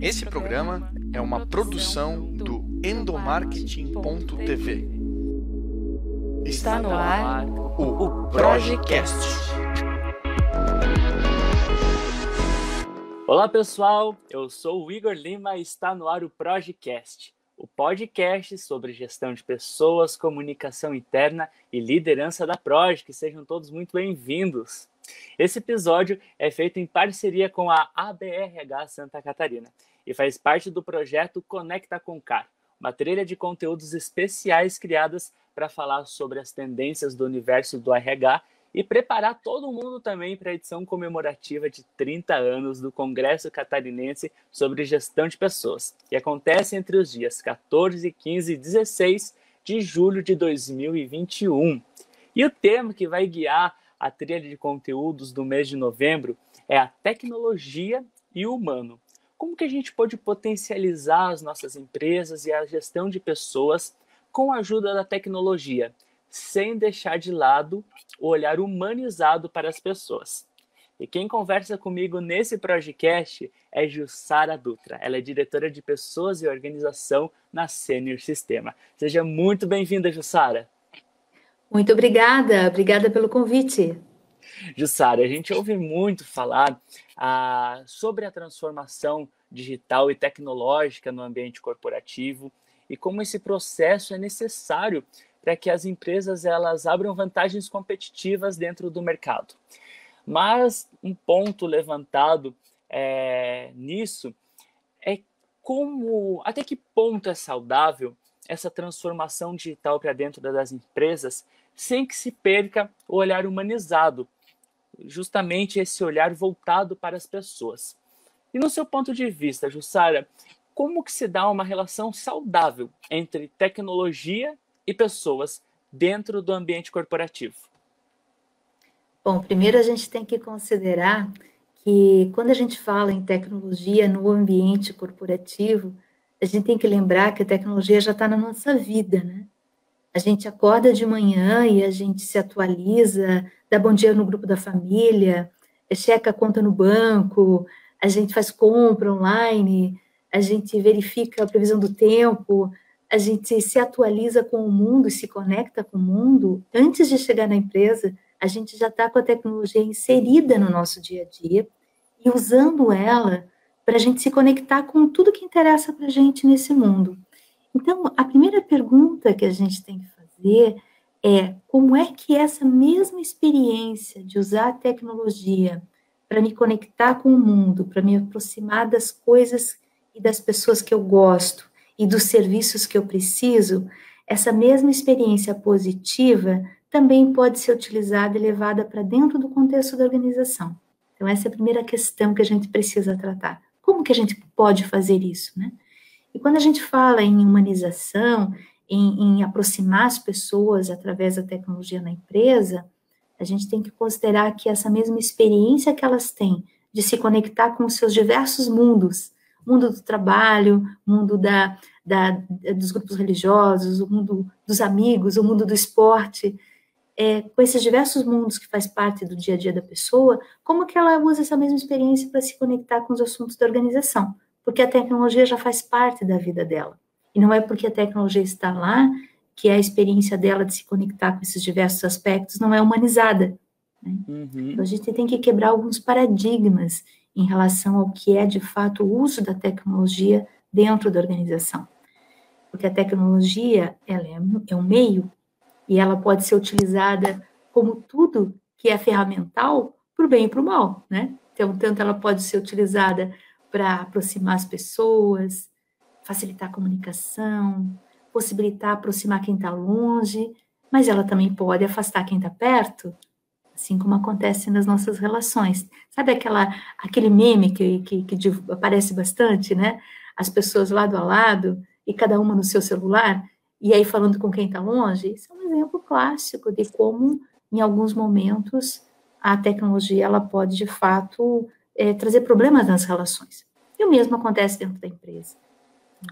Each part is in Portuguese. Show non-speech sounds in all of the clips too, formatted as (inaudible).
Esse programa é uma produção do endomarketing.tv. Está no ar o Projecast. Olá pessoal, eu sou o Igor Lima e está no ar o Projecast, o podcast sobre gestão de pessoas, comunicação interna e liderança da Proj. sejam todos muito bem-vindos. Esse episódio é feito em parceria com a ABRH Santa Catarina e faz parte do projeto Conecta com Car, uma trilha de conteúdos especiais criadas para falar sobre as tendências do universo do RH e preparar todo mundo também para a edição comemorativa de 30 anos do Congresso Catarinense sobre Gestão de Pessoas, que acontece entre os dias 14, 15 e 16 de julho de 2021. E o tema que vai guiar a trilha de conteúdos do mês de novembro é a tecnologia e o humano como que a gente pode potencializar as nossas empresas e a gestão de pessoas com a ajuda da tecnologia, sem deixar de lado o olhar humanizado para as pessoas. E quem conversa comigo nesse podcast é Jussara Dutra. Ela é diretora de Pessoas e Organização na Senior Sistema. Seja muito bem-vinda, Jussara. Muito obrigada, obrigada pelo convite. Jussara, a gente ouve muito falar ah, sobre a transformação digital e tecnológica no ambiente corporativo e como esse processo é necessário para que as empresas elas abram vantagens competitivas dentro do mercado. Mas um ponto levantado é, nisso é como, até que ponto é saudável essa transformação digital para dentro das empresas sem que se perca o olhar humanizado justamente esse olhar voltado para as pessoas. E no seu ponto de vista, Jussara, como que se dá uma relação saudável entre tecnologia e pessoas dentro do ambiente corporativo? Bom, primeiro a gente tem que considerar que quando a gente fala em tecnologia no ambiente corporativo, a gente tem que lembrar que a tecnologia já está na nossa vida, né? A gente acorda de manhã e a gente se atualiza, dá bom dia no grupo da família, checa a conta no banco, a gente faz compra online, a gente verifica a previsão do tempo, a gente se atualiza com o mundo e se conecta com o mundo. Antes de chegar na empresa, a gente já está com a tecnologia inserida no nosso dia a dia e usando ela para a gente se conectar com tudo que interessa para a gente nesse mundo. Então, a primeira pergunta que a gente tem que fazer é como é que essa mesma experiência de usar a tecnologia para me conectar com o mundo, para me aproximar das coisas e das pessoas que eu gosto e dos serviços que eu preciso, essa mesma experiência positiva também pode ser utilizada e levada para dentro do contexto da organização. Então, essa é a primeira questão que a gente precisa tratar. Como que a gente pode fazer isso, né? E quando a gente fala em humanização, em, em aproximar as pessoas através da tecnologia na empresa, a gente tem que considerar que essa mesma experiência que elas têm de se conectar com os seus diversos mundos, mundo do trabalho, mundo da, da, dos grupos religiosos, o mundo dos amigos, o mundo do esporte, é, com esses diversos mundos que faz parte do dia a dia da pessoa, como que ela usa essa mesma experiência para se conectar com os assuntos da organização? porque a tecnologia já faz parte da vida dela. E não é porque a tecnologia está lá que a experiência dela de se conectar com esses diversos aspectos não é humanizada. Né? Uhum. Então, a gente tem que quebrar alguns paradigmas em relação ao que é, de fato, o uso da tecnologia dentro da organização. Porque a tecnologia, ela é, é um meio e ela pode ser utilizada como tudo que é ferramental para o bem e para o mal, né? Então, tanto ela pode ser utilizada para aproximar as pessoas, facilitar a comunicação, possibilitar aproximar quem está longe, mas ela também pode afastar quem está perto, assim como acontece nas nossas relações. Sabe aquela, aquele meme que, que, que aparece bastante, né? As pessoas lado a lado e cada uma no seu celular, e aí falando com quem está longe? Isso é um exemplo clássico de como, em alguns momentos, a tecnologia ela pode, de fato, é, trazer problemas nas relações. E o mesmo acontece dentro da empresa.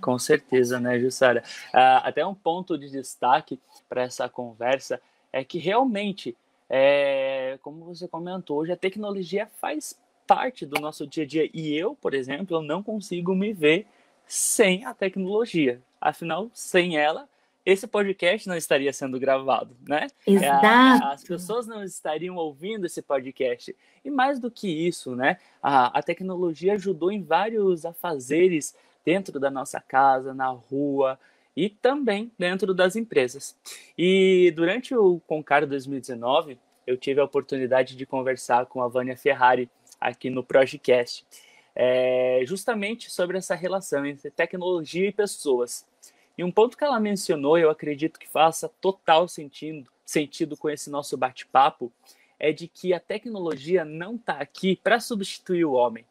Com certeza, né, Jussara? Uh, até um ponto de destaque para essa conversa é que realmente, é, como você comentou, hoje a tecnologia faz parte do nosso dia a dia. E eu, por exemplo, eu não consigo me ver sem a tecnologia. Afinal, sem ela, esse podcast não estaria sendo gravado, né? Exato. As pessoas não estariam ouvindo esse podcast. E mais do que isso, né? A, a tecnologia ajudou em vários afazeres dentro da nossa casa, na rua e também dentro das empresas. E durante o Concar 2019, eu tive a oportunidade de conversar com a Vânia Ferrari aqui no Projecast, é, justamente sobre essa relação entre tecnologia e pessoas. E um ponto que ela mencionou, eu acredito que faça total sentido, sentido com esse nosso bate-papo, é de que a tecnologia não está aqui para substituir o homem.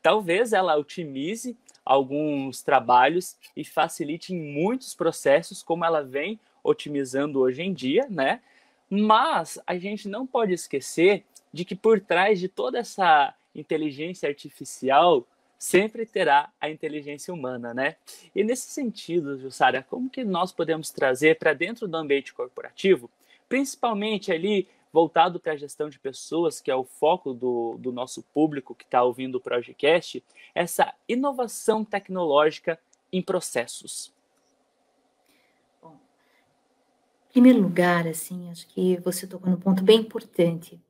Talvez ela otimize alguns trabalhos e facilite muitos processos, como ela vem otimizando hoje em dia, né? Mas a gente não pode esquecer de que por trás de toda essa inteligência artificial sempre terá a inteligência humana, né? E nesse sentido, Jussara, como que nós podemos trazer para dentro do ambiente corporativo, principalmente ali voltado para a gestão de pessoas, que é o foco do, do nosso público que está ouvindo o Projecast, essa inovação tecnológica em processos? Bom, em primeiro lugar, assim, acho que você tocou num ponto bem importante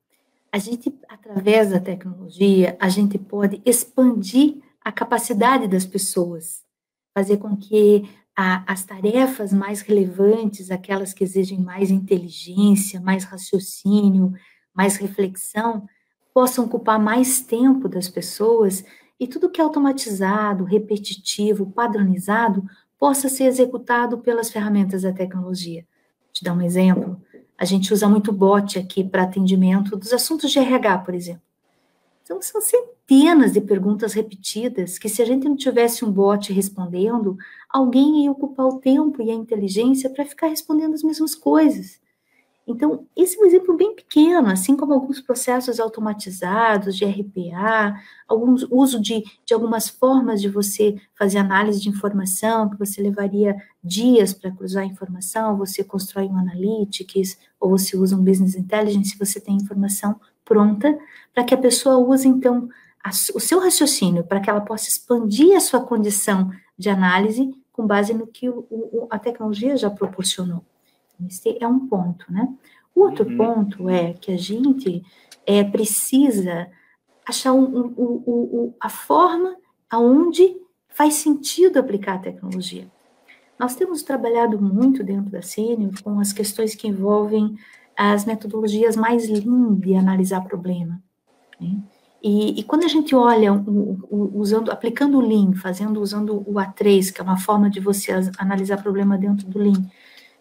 a gente, através da tecnologia, a gente pode expandir a capacidade das pessoas, fazer com que a, as tarefas mais relevantes, aquelas que exigem mais inteligência, mais raciocínio, mais reflexão, possam ocupar mais tempo das pessoas e tudo que é automatizado, repetitivo, padronizado, possa ser executado pelas ferramentas da tecnologia. Vou te dar um exemplo. A gente usa muito bot aqui para atendimento dos assuntos de RH, por exemplo. Então, são centenas de perguntas repetidas que, se a gente não tivesse um bot respondendo, alguém ia ocupar o tempo e a inteligência para ficar respondendo as mesmas coisas. Então, esse é um exemplo bem pequeno, assim como alguns processos automatizados de RPA, alguns uso de, de algumas formas de você fazer análise de informação, que você levaria dias para cruzar a informação, você constrói um analytics, ou você usa um business intelligence, você tem informação pronta para que a pessoa use, então, a, o seu raciocínio, para que ela possa expandir a sua condição de análise com base no que o, o, a tecnologia já proporcionou. Esse é um ponto, né? O outro uhum. ponto é que a gente é, precisa achar um, um, um, a forma aonde faz sentido aplicar a tecnologia. Nós temos trabalhado muito dentro da Sênior com as questões que envolvem as metodologias mais lean de analisar problema. Né? E, e, quando a gente olha usando, aplicando o Lean, fazendo usando o A3, que é uma forma de você analisar problema dentro do Lean,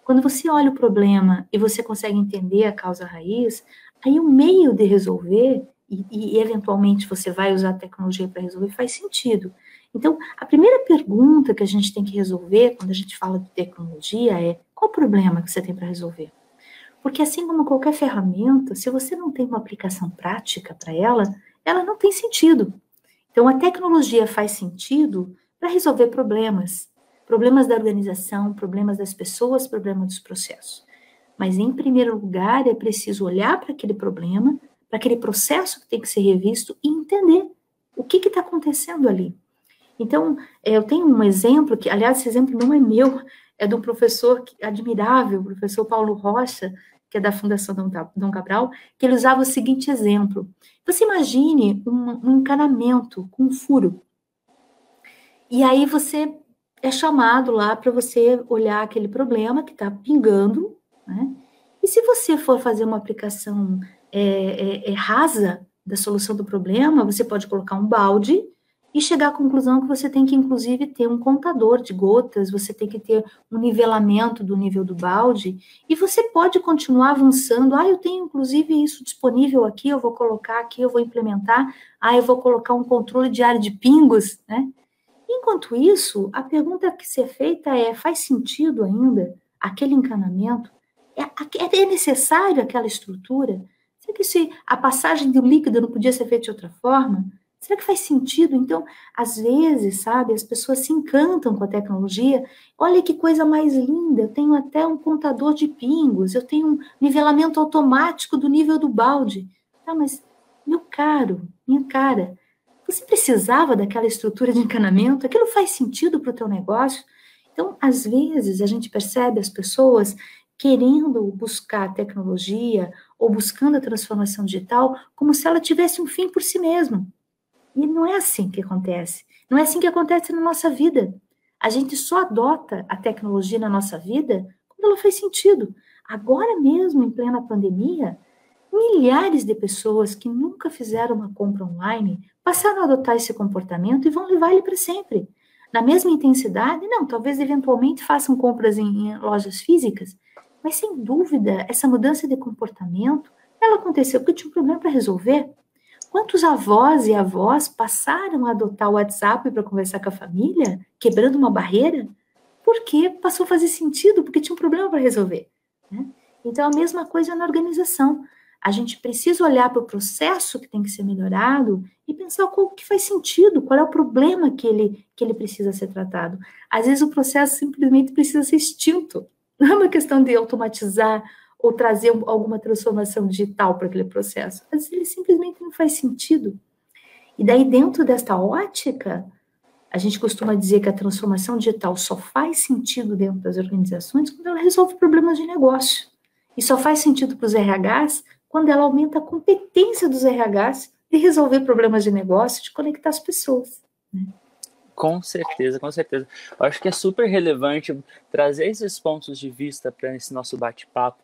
quando você olha o problema e você consegue entender a causa raiz, aí o meio de resolver, e, e eventualmente você vai usar a tecnologia para resolver, faz sentido. Então, a primeira pergunta que a gente tem que resolver quando a gente fala de tecnologia é: qual o problema que você tem para resolver? Porque, assim como qualquer ferramenta, se você não tem uma aplicação prática para ela, ela não tem sentido. Então, a tecnologia faz sentido para resolver problemas problemas da organização, problemas das pessoas, problemas dos processos. Mas, em primeiro lugar, é preciso olhar para aquele problema, para aquele processo que tem que ser revisto e entender o que está acontecendo ali. Então, é, eu tenho um exemplo, que, aliás, esse exemplo não é meu, é de um professor admirável, o professor Paulo Rocha, que é da Fundação Dom Cabral, que ele usava o seguinte exemplo. Você imagine um, um encanamento com um furo. E aí você é chamado lá para você olhar aquele problema que está pingando, né? E se você for fazer uma aplicação é, é, é, rasa da solução do problema, você pode colocar um balde e chegar à conclusão que você tem que, inclusive, ter um contador de gotas, você tem que ter um nivelamento do nível do balde, e você pode continuar avançando. Ah, eu tenho, inclusive, isso disponível aqui, eu vou colocar aqui, eu vou implementar. Ah, eu vou colocar um controle de área de pingos, né? Enquanto isso, a pergunta que ser feita é: faz sentido ainda aquele encanamento? É, é necessário aquela estrutura? Será que se a passagem do líquido não podia ser feita de outra forma? Será que faz sentido? Então, às vezes, sabe, as pessoas se encantam com a tecnologia. Olha que coisa mais linda, eu tenho até um contador de pingos, eu tenho um nivelamento automático do nível do balde. Tá, mas, meu caro, minha cara. Você precisava daquela estrutura de encanamento? Aquilo faz sentido para o teu negócio? Então, às vezes, a gente percebe as pessoas querendo buscar tecnologia ou buscando a transformação digital como se ela tivesse um fim por si mesma. E não é assim que acontece. Não é assim que acontece na nossa vida. A gente só adota a tecnologia na nossa vida quando ela faz sentido. Agora mesmo, em plena pandemia, milhares de pessoas que nunca fizeram uma compra online passaram a adotar esse comportamento e vão levar ele para sempre. Na mesma intensidade, não, talvez eventualmente façam compras em, em lojas físicas, mas sem dúvida, essa mudança de comportamento, ela aconteceu porque tinha um problema para resolver. Quantos avós e avós passaram a adotar o WhatsApp para conversar com a família, quebrando uma barreira? Porque passou a fazer sentido, porque tinha um problema para resolver. Né? Então, a mesma coisa na organização. A gente precisa olhar para o processo que tem que ser melhorado e pensar qual que faz sentido, qual é o problema que ele, que ele precisa ser tratado. Às vezes o processo simplesmente precisa ser extinto. (laughs) Não é uma questão de automatizar ou trazer alguma transformação digital para aquele processo. Às vezes ele simplesmente não faz sentido. E daí, dentro desta ótica, a gente costuma dizer que a transformação digital só faz sentido dentro das organizações quando ela resolve problemas de negócio. E só faz sentido para os RHs quando ela aumenta a competência dos RHs de resolver problemas de negócio, de conectar as pessoas. Né? Com certeza, com certeza. Eu acho que é super relevante trazer esses pontos de vista para esse nosso bate-papo,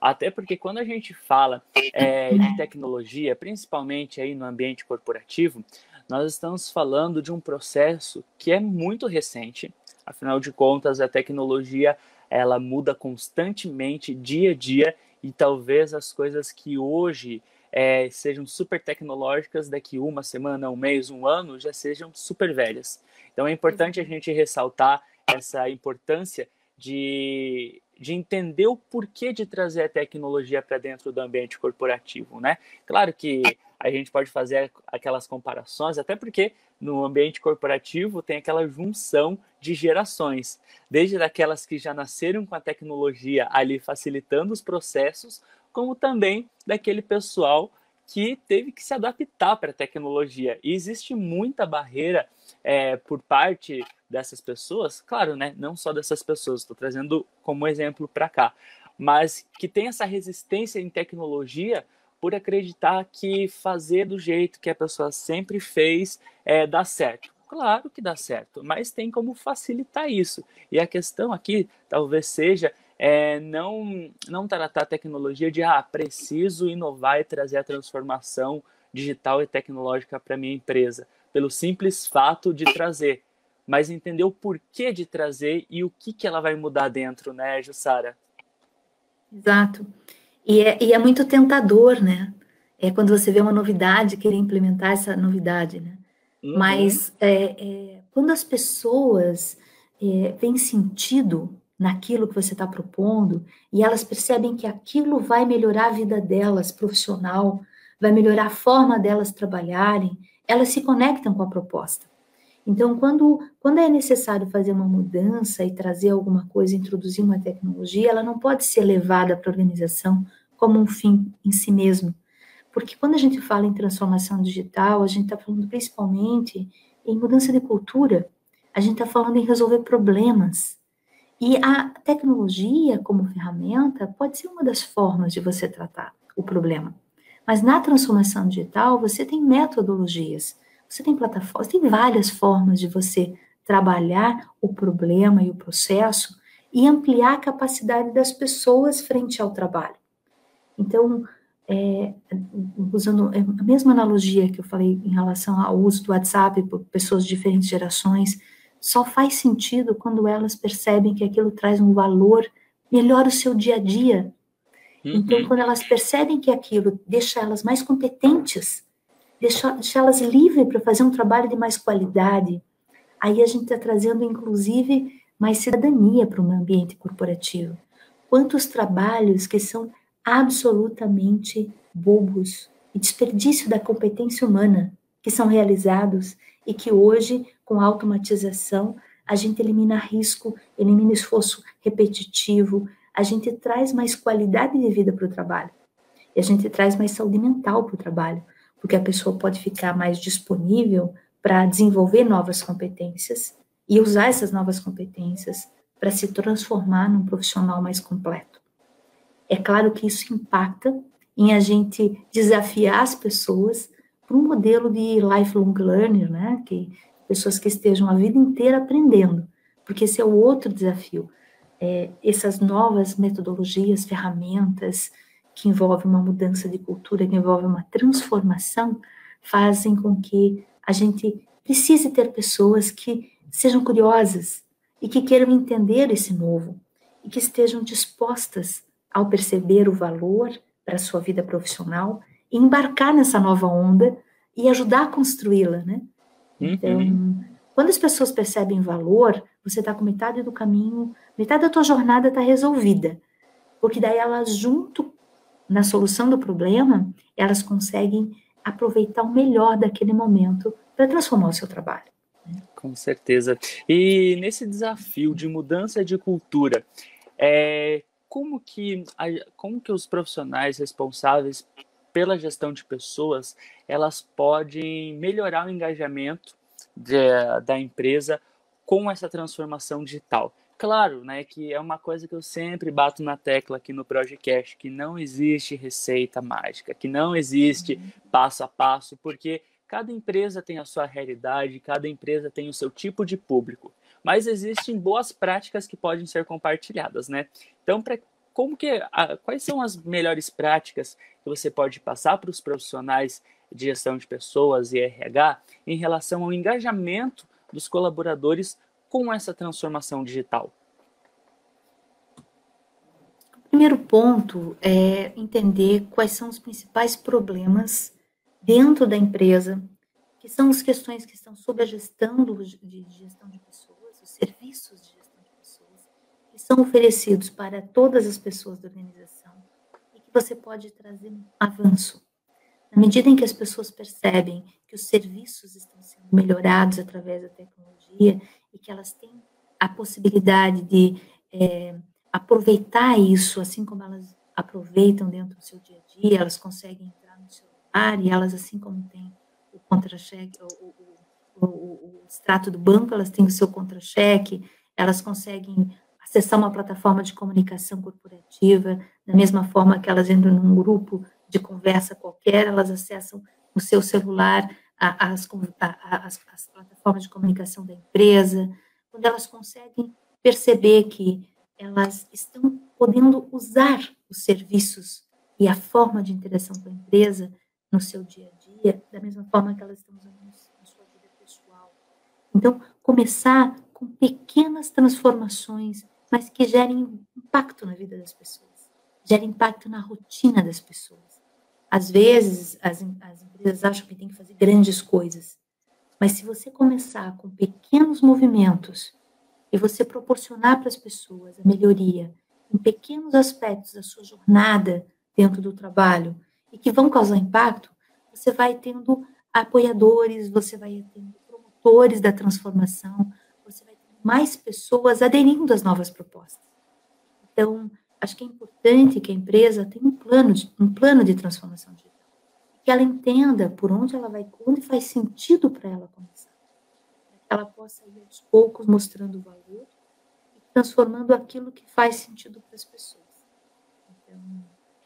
até porque quando a gente fala é, de tecnologia, principalmente aí no ambiente corporativo, nós estamos falando de um processo que é muito recente. Afinal de contas, a tecnologia ela muda constantemente, dia a dia, e talvez as coisas que hoje é, sejam super tecnológicas, daqui uma semana, um mês, um ano, já sejam super velhas. Então é importante a gente ressaltar essa importância de, de entender o porquê de trazer a tecnologia para dentro do ambiente corporativo, né? Claro que a gente pode fazer aquelas comparações, até porque no ambiente corporativo tem aquela junção de gerações, desde daquelas que já nasceram com a tecnologia ali facilitando os processos, como também daquele pessoal que teve que se adaptar para a tecnologia. E existe muita barreira é, por parte dessas pessoas, claro, né? Não só dessas pessoas, estou trazendo como exemplo para cá, mas que tem essa resistência em tecnologia por acreditar que fazer do jeito que a pessoa sempre fez é, dá certo. Claro que dá certo, mas tem como facilitar isso. E a questão aqui talvez seja é, não, não tratar a tecnologia de ah, preciso inovar e trazer a transformação digital e tecnológica para minha empresa, pelo simples fato de trazer, mas entender o porquê de trazer e o que, que ela vai mudar dentro, né, Jussara? Exato. E é, e é muito tentador, né? É quando você vê uma novidade, querer implementar essa novidade, né? Uhum. Mas é, é, quando as pessoas é, veem sentido naquilo que você está propondo e elas percebem que aquilo vai melhorar a vida delas profissional, vai melhorar a forma delas trabalharem, elas se conectam com a proposta. Então, quando, quando é necessário fazer uma mudança e trazer alguma coisa, introduzir uma tecnologia, ela não pode ser levada para a organização como um fim em si mesmo. Porque quando a gente fala em transformação digital, a gente está falando principalmente em mudança de cultura, a gente está falando em resolver problemas. E a tecnologia, como ferramenta, pode ser uma das formas de você tratar o problema. Mas na transformação digital, você tem metodologias você tem plataformas, tem várias formas de você trabalhar o problema e o processo e ampliar a capacidade das pessoas frente ao trabalho. Então, é, usando a mesma analogia que eu falei em relação ao uso do WhatsApp por pessoas de diferentes gerações, só faz sentido quando elas percebem que aquilo traz um valor, melhora o seu dia a dia. Então, uhum. quando elas percebem que aquilo deixa elas mais competentes deixá-las livres para fazer um trabalho de mais qualidade. Aí a gente está trazendo, inclusive, mais cidadania para o ambiente corporativo. Quantos trabalhos que são absolutamente bobos e desperdício da competência humana que são realizados e que hoje, com a automatização, a gente elimina risco, elimina esforço repetitivo, a gente traz mais qualidade de vida para o trabalho. E a gente traz mais saúde mental para o trabalho porque a pessoa pode ficar mais disponível para desenvolver novas competências e usar essas novas competências para se transformar num profissional mais completo. É claro que isso impacta em a gente desafiar as pessoas para um modelo de lifelong learner, né? Que pessoas que estejam a vida inteira aprendendo, porque esse é o outro desafio. É, essas novas metodologias, ferramentas que envolvem uma mudança de cultura, que envolvem uma transformação, fazem com que a gente precise ter pessoas que sejam curiosas, e que queiram entender esse novo e que estejam dispostas ao perceber o valor para a sua vida profissional e embarcar nessa nova onda e ajudar a construí-la, né? Uhum. Então, quando as pessoas percebem valor, você está com metade do caminho, metade da tua jornada está resolvida, porque daí elas junto na solução do problema, elas conseguem aproveitar o melhor daquele momento para transformar o seu trabalho. Com certeza. E nesse desafio de mudança de cultura, é, como, que, como que os profissionais responsáveis pela gestão de pessoas, elas podem melhorar o engajamento de, da empresa com essa transformação digital? Claro, né, que é uma coisa que eu sempre bato na tecla aqui no Projecast, que não existe receita mágica, que não existe uhum. passo a passo, porque Cada empresa tem a sua realidade, cada empresa tem o seu tipo de público, mas existem boas práticas que podem ser compartilhadas, né? Então, como que, a, quais são as melhores práticas que você pode passar para os profissionais de gestão de pessoas e RH em relação ao engajamento dos colaboradores com essa transformação digital? O primeiro ponto é entender quais são os principais problemas dentro da empresa, que são as questões que estão sob a gestão do, de gestão de pessoas, os serviços de gestão de pessoas, que são oferecidos para todas as pessoas da organização e que você pode trazer um avanço. Na medida em que as pessoas percebem que os serviços estão sendo melhorados através da tecnologia e que elas têm a possibilidade de é, aproveitar isso, assim como elas aproveitam dentro do seu dia a dia, elas conseguem entrar no seu e elas, assim como tem o contra-cheque, o, o, o, o, extrato do banco, elas têm o seu contra-cheque, elas conseguem acessar uma plataforma de comunicação corporativa, da mesma forma que elas entram num grupo de conversa qualquer, elas acessam no seu celular as, as, as plataformas de comunicação da empresa, quando elas conseguem perceber que elas estão podendo usar os serviços e a forma de interação com a empresa no seu dia a dia, da mesma forma que elas estão usando na sua vida pessoal. Então, começar com pequenas transformações, mas que gerem impacto na vida das pessoas, gerem impacto na rotina das pessoas. Às vezes, as, as empresas acham que tem que fazer grandes coisas, mas se você começar com pequenos movimentos e você proporcionar para as pessoas a melhoria em pequenos aspectos da sua jornada dentro do trabalho, e que vão causar impacto, você vai tendo apoiadores, você vai tendo promotores da transformação, você vai tendo mais pessoas aderindo às novas propostas. Então, acho que é importante que a empresa tenha um plano de, um plano de transformação digital, que ela entenda por onde ela vai, onde faz sentido para ela começar, que ela possa ir aos poucos mostrando o valor e transformando aquilo que faz sentido para as pessoas. Então,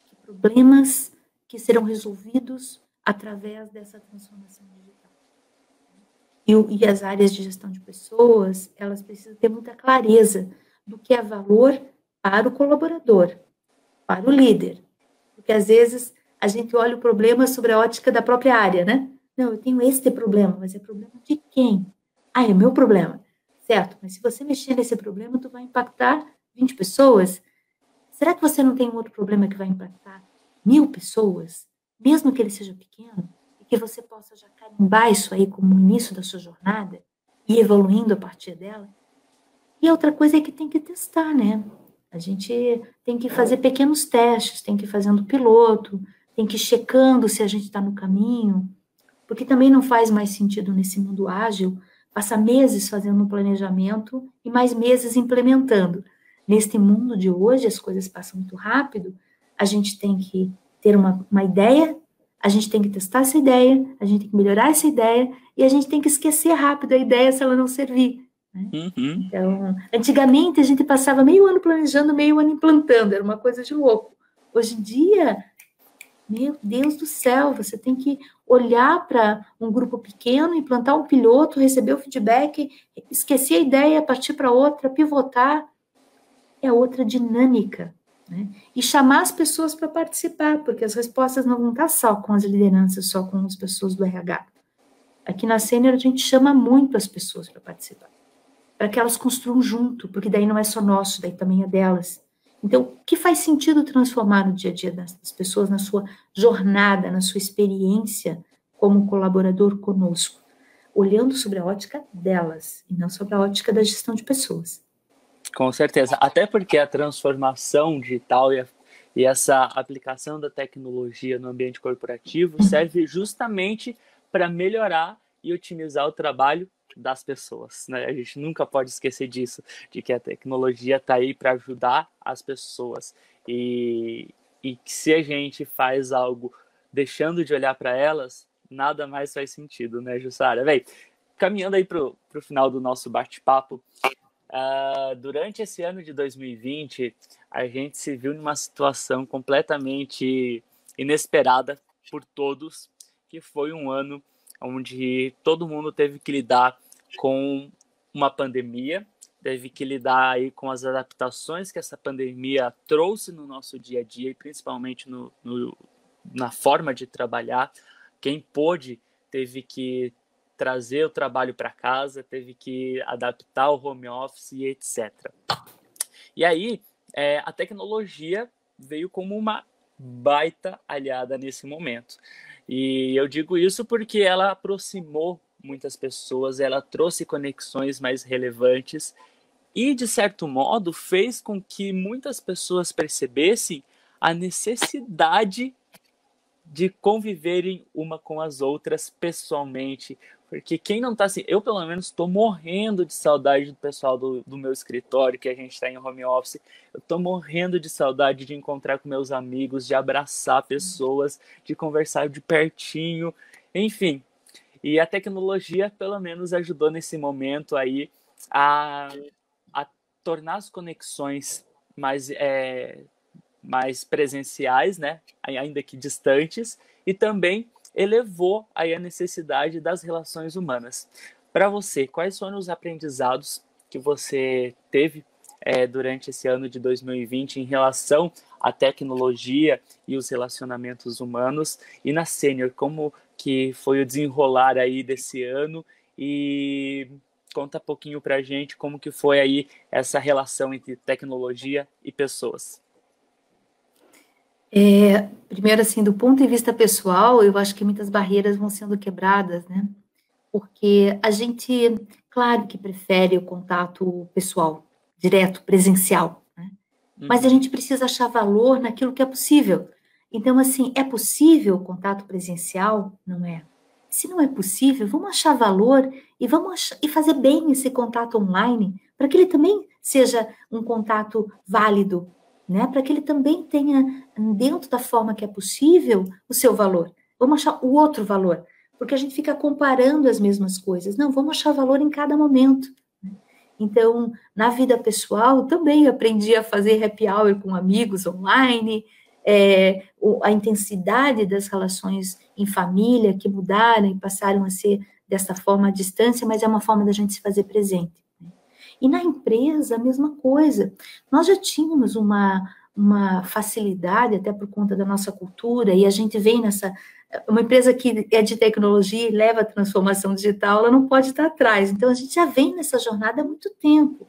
que problemas que serão resolvidos através dessa transformação digital. E, e, as áreas de gestão de pessoas, elas precisam ter muita clareza do que é valor para o colaborador, para o líder. Porque às vezes a gente olha o problema sobre a ótica da própria área, né? Não, eu tenho este problema, mas é problema de quem? Ah, é meu problema. Certo, mas se você mexer nesse problema, tu vai impactar 20 pessoas. Será que você não tem um outro problema que vai impactar mil pessoas, mesmo que ele seja pequeno, e que você possa já carimbar isso aí como o início da sua jornada e evoluindo a partir dela. E outra coisa é que tem que testar, né? A gente tem que fazer pequenos testes, tem que ir fazendo piloto, tem que ir checando se a gente está no caminho, porque também não faz mais sentido nesse mundo ágil passar meses fazendo um planejamento e mais meses implementando. Neste mundo de hoje, as coisas passam muito rápido a gente tem que ter uma, uma ideia, a gente tem que testar essa ideia, a gente tem que melhorar essa ideia e a gente tem que esquecer rápido a ideia se ela não servir. Né? Uhum. Então, antigamente a gente passava meio ano planejando, meio ano implantando, era uma coisa de louco. Hoje em dia, meu Deus do céu, você tem que olhar para um grupo pequeno, implantar um piloto, receber o feedback, esquecer a ideia, partir para outra, pivotar. É outra dinâmica. Né? E chamar as pessoas para participar, porque as respostas não vão estar só com as lideranças, só com as pessoas do RH. Aqui na Sênior a gente chama muito as pessoas para participar, para que elas construam junto, porque daí não é só nosso, daí também é delas. Então, o que faz sentido transformar no dia a dia das pessoas, na sua jornada, na sua experiência como colaborador conosco? Olhando sobre a ótica delas e não sobre a ótica da gestão de pessoas. Com certeza. Até porque a transformação digital e, a, e essa aplicação da tecnologia no ambiente corporativo serve justamente para melhorar e otimizar o trabalho das pessoas. Né? A gente nunca pode esquecer disso, de que a tecnologia está aí para ajudar as pessoas. E, e que se a gente faz algo deixando de olhar para elas, nada mais faz sentido, né, Jussara? Bem, caminhando aí para o final do nosso bate-papo, uh, durante esse ano de 2020, a gente se viu numa situação completamente inesperada por todos, que foi um ano onde todo mundo teve que lidar com uma pandemia, teve que lidar aí com as adaptações que essa pandemia trouxe no nosso dia a dia e principalmente no, no na forma de trabalhar. Quem pôde teve que trazer o trabalho para casa, teve que adaptar o home office e etc. E aí, é, a tecnologia veio como uma baita aliada nesse momento. E eu digo isso porque ela aproximou muitas pessoas, ela trouxe conexões mais relevantes e, de certo modo, fez com que muitas pessoas percebessem a necessidade de conviverem uma com as outras pessoalmente. Porque quem não tá assim, eu pelo menos estou morrendo de saudade do pessoal do, do meu escritório, que a gente está em home office. Eu estou morrendo de saudade de encontrar com meus amigos, de abraçar pessoas, de conversar de pertinho. Enfim, e a tecnologia, pelo menos, ajudou nesse momento aí a, a tornar as conexões mais, é, mais presenciais, né? ainda que distantes, e também elevou aí a necessidade das relações humanas. Para você, quais foram os aprendizados que você teve é, durante esse ano de 2020 em relação à tecnologia e os relacionamentos humanos? E na Sênior, como que foi o desenrolar aí desse ano e conta um pouquinho para a gente como que foi aí essa relação entre tecnologia e pessoas. É, primeiro, assim, do ponto de vista pessoal, eu acho que muitas barreiras vão sendo quebradas, né? Porque a gente, claro que prefere o contato pessoal, direto, presencial, né? Mas a uhum. gente precisa achar valor naquilo que é possível. Então, assim, é possível o contato presencial? Não é. Se não é possível, vamos achar valor e vamos achar, e fazer bem esse contato online para que ele também seja um contato válido, né? Para que ele também tenha dentro da forma que é possível o seu valor. Vamos achar o outro valor, porque a gente fica comparando as mesmas coisas. Não, vamos achar valor em cada momento. Então, na vida pessoal, também aprendi a fazer happy hour com amigos online, é, a intensidade das relações em família que mudaram e passaram a ser dessa forma à distância, mas é uma forma da gente se fazer presente. Né? E na empresa, a mesma coisa. Nós já tínhamos uma, uma facilidade, até por conta da nossa cultura, e a gente vem nessa. Uma empresa que é de tecnologia e leva a transformação digital, ela não pode estar atrás. Então, a gente já vem nessa jornada há muito tempo.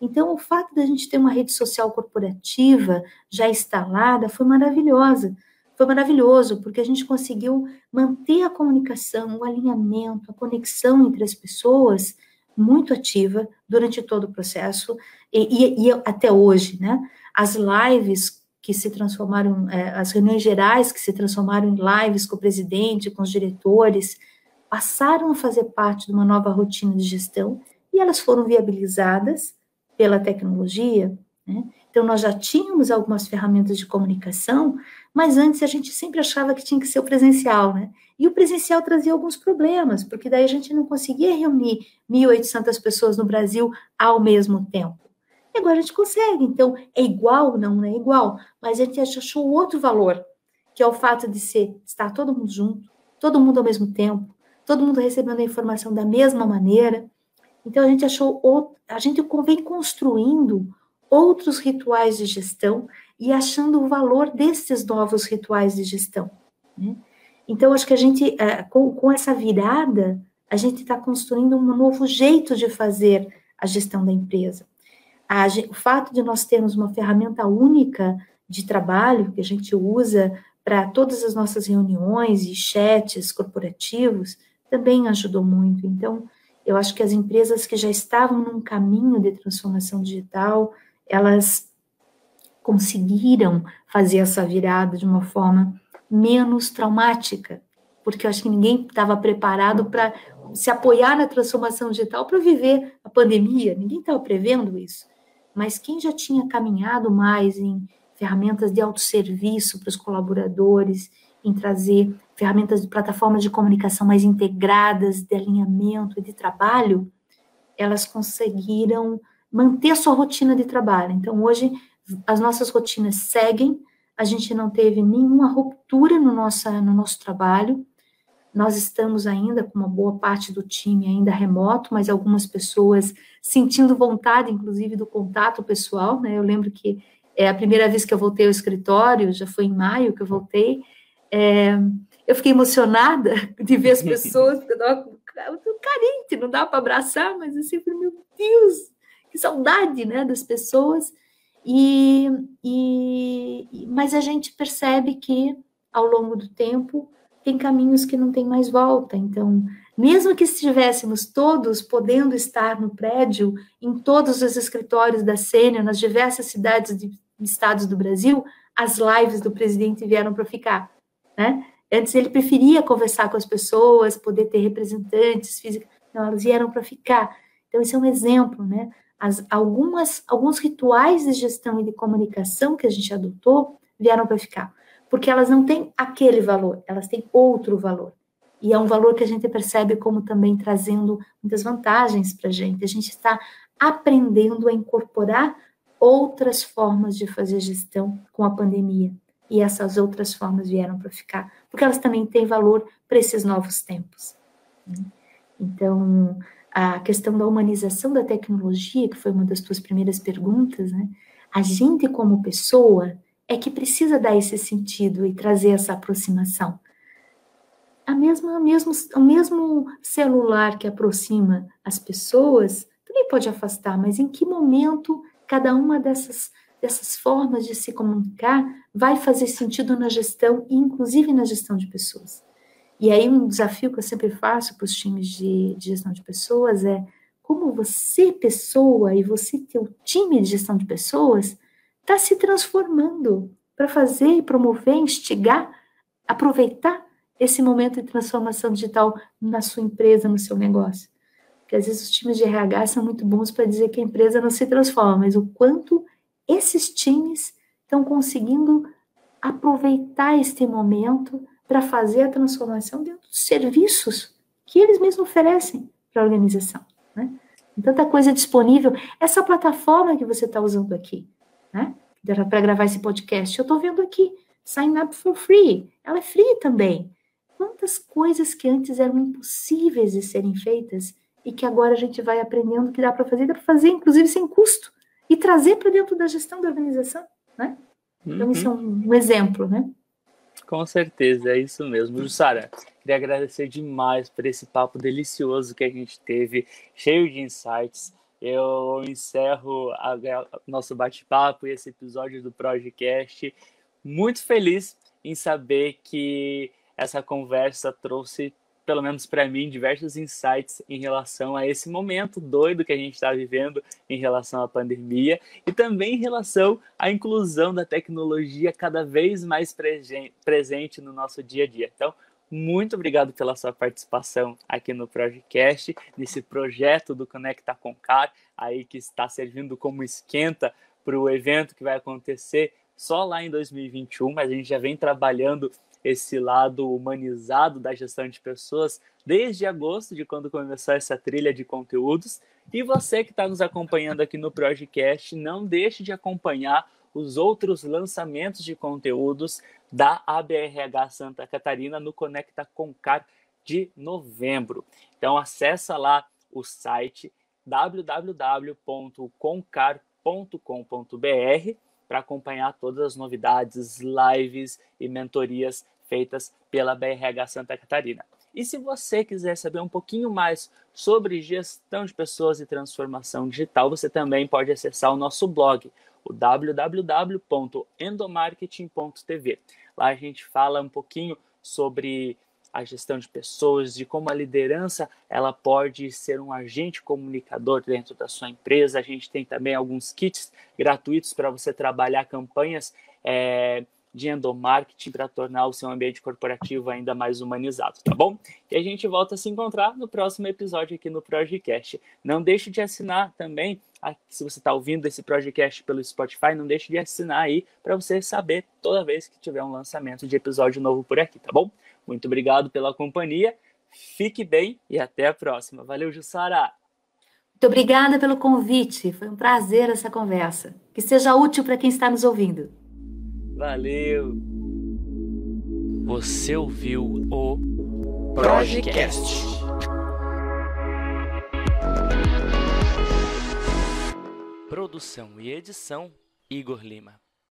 Então, o fato da gente ter uma rede social corporativa já instalada foi maravilhosa. Foi maravilhoso, porque a gente conseguiu manter a comunicação, o alinhamento, a conexão entre as pessoas muito ativa durante todo o processo e, e, e até hoje, né? As lives que se transformaram, é, as reuniões gerais que se transformaram em lives com o presidente, com os diretores, passaram a fazer parte de uma nova rotina de gestão e elas foram viabilizadas pela tecnologia Né? Então, nós já tínhamos algumas ferramentas de comunicação, mas antes a gente sempre achava que tinha que ser o presencial, né? E o presencial trazia alguns problemas, porque daí a gente não conseguia reunir 1.800 pessoas no Brasil ao mesmo tempo. E agora a gente consegue, então é igual? Não, não é igual, mas a gente achou outro valor, que é o fato de ser, estar todo mundo junto, todo mundo ao mesmo tempo, todo mundo recebendo a informação da mesma maneira. Então a gente achou, a gente vem construindo outros rituais de gestão e achando o valor desses novos rituais de gestão. Né? Então, acho que a gente, é, com, com essa virada, a gente está construindo um novo jeito de fazer a gestão da empresa. A, o fato de nós termos uma ferramenta única de trabalho que a gente usa para todas as nossas reuniões e chats corporativos também ajudou muito. Então, eu acho que as empresas que já estavam num caminho de transformação digital, elas conseguiram fazer essa virada de uma forma menos traumática, porque eu acho que ninguém estava preparado para se apoiar na transformação digital para viver a pandemia, ninguém estava prevendo isso. Mas quem já tinha caminhado mais em ferramentas de autosserviço para os colaboradores, em trazer ferramentas de plataformas de comunicação mais integradas, de alinhamento e de trabalho, elas conseguiram manter a sua rotina de trabalho. Então, hoje, as nossas rotinas seguem, a gente não teve nenhuma ruptura no, nosso no nosso trabalho, nós estamos ainda com uma boa parte do time ainda remoto, mas algumas pessoas sentindo vontade, inclusive, do contato pessoal, né? Eu lembro que é a primeira vez que eu voltei ao escritório, já foi em maio que eu voltei, é, eu fiquei emocionada (laughs) de ver as pessoas, porque eu estava carente, não dá para abraçar, mas assim, meu Deus, que saudade, né, das pessoas. E, e, mas a gente percebe que ao longo do tempo tem caminhos que não tem mais volta. Então, mesmo que estivéssemos todos podendo estar no prédio, em todos os escritórios da Sênior, nas diversas cidades e estados do Brasil, as lives do presidente vieram para ficar, né? Antes ele preferia conversar com as pessoas, poder ter representantes físicos, não, elas vieram para ficar. Então, esse é um exemplo, né? As, algumas, alguns rituais de gestão e de comunicação que a gente adotou vieram para ficar, porque elas não têm aquele valor, elas têm outro valor. E é um valor que a gente percebe como também trazendo muitas vantagens para a gente. A gente está aprendendo a incorporar outras formas de fazer gestão com a pandemia. E essas outras formas vieram para ficar, porque elas também têm valor para esses novos tempos. Então, a questão da humanização da tecnologia, que foi uma das tuas primeiras perguntas, né? A gente, como pessoa, é que precisa dar esse sentido e trazer essa aproximação. A mesma, mesmo, o mesmo celular que aproxima as pessoas também pode afastar, mas em que momento cada uma dessas, dessas formas de se comunicar vai fazer sentido na gestão, inclusive na gestão de pessoas? E aí um desafio que eu sempre faço para os times de, de, gestão de pessoas é como você, pessoa, e você, teu time de gestão de pessoas, está se transformando para fazer promover, instigar, aproveitar esse momento de transformação digital na sua empresa, no seu negócio. Porque às vezes os times de RH são muito bons para dizer que a empresa não se transforma, mas o quanto esses times estão conseguindo aproveitar este momento para fazer a transformação dentro dos serviços que eles mesmos oferecem para a organização. Né? Tanta coisa disponível. Essa plataforma que você está usando aqui, né? para gravar esse podcast, eu estou vendo aqui, sign up for free. Ela é free também. Quantas coisas que antes eram impossíveis de serem feitas e que agora a gente vai aprendendo que dá para fazer, dá para fazer inclusive sem custo e trazer para dentro da gestão da organização, né? Então, uhum. isso é um, um exemplo, né? Com certeza, é isso mesmo. Jussara, queria agradecer demais por esse papo delicioso que a gente teve, cheio de insights. Eu encerro a, a, nosso bate-papo e esse episódio do Projecast muito feliz em saber que essa conversa trouxe pelo menos para mim, diversos insights em relação a esse momento doido que a gente está vivendo em relação à pandemia e também em relação à inclusão da tecnologia cada vez mais presente no nosso dia a dia. Então, muito obrigado pela sua participação aqui no Projecast, nesse projeto do Conecta com Car, aí que está servindo como esquenta para o evento que vai acontecer só lá em 2021, mas a gente já vem trabalhando esse lado humanizado da gestão de pessoas desde agosto, de quando começou essa trilha de conteúdos. E você que está nos acompanhando aqui no Projecast, não deixe de acompanhar os outros lançamentos de conteúdos da ABRH Santa Catarina no Conecta Concar de novembro. Então acessa lá o site www.concar.com.br para acompanhar todas as novidades, lives e mentorias feitas pela BRH Santa Catarina. E se você quiser saber um pouquinho mais sobre gestão de pessoas e transformação digital, você também pode acessar o nosso blog, o www.endomarketing.tv. Lá a gente fala um pouquinho sobre a gestão de pessoas, de como a liderança ela pode ser um agente comunicador dentro da sua empresa. A gente tem também alguns kits gratuitos para você trabalhar campanhas é, de endomarketing para tornar o seu ambiente corporativo ainda mais humanizado, tá bom? E a gente volta a se encontrar no próximo episódio aqui no Projecast. Não deixe de assinar também, se você está ouvindo esse Projecast pelo Spotify, não deixe de assinar aí para você saber toda vez que tiver um lançamento de episódio novo por aqui, tá bom? Muito obrigado pela companhia, fique bem e até a próxima. Valeu, Jussara! Muito obrigada pelo convite, foi um prazer essa conversa. Que seja útil para quem está nos ouvindo. Valeu! Você ouviu o Projecast. Produção e edição Igor Lima.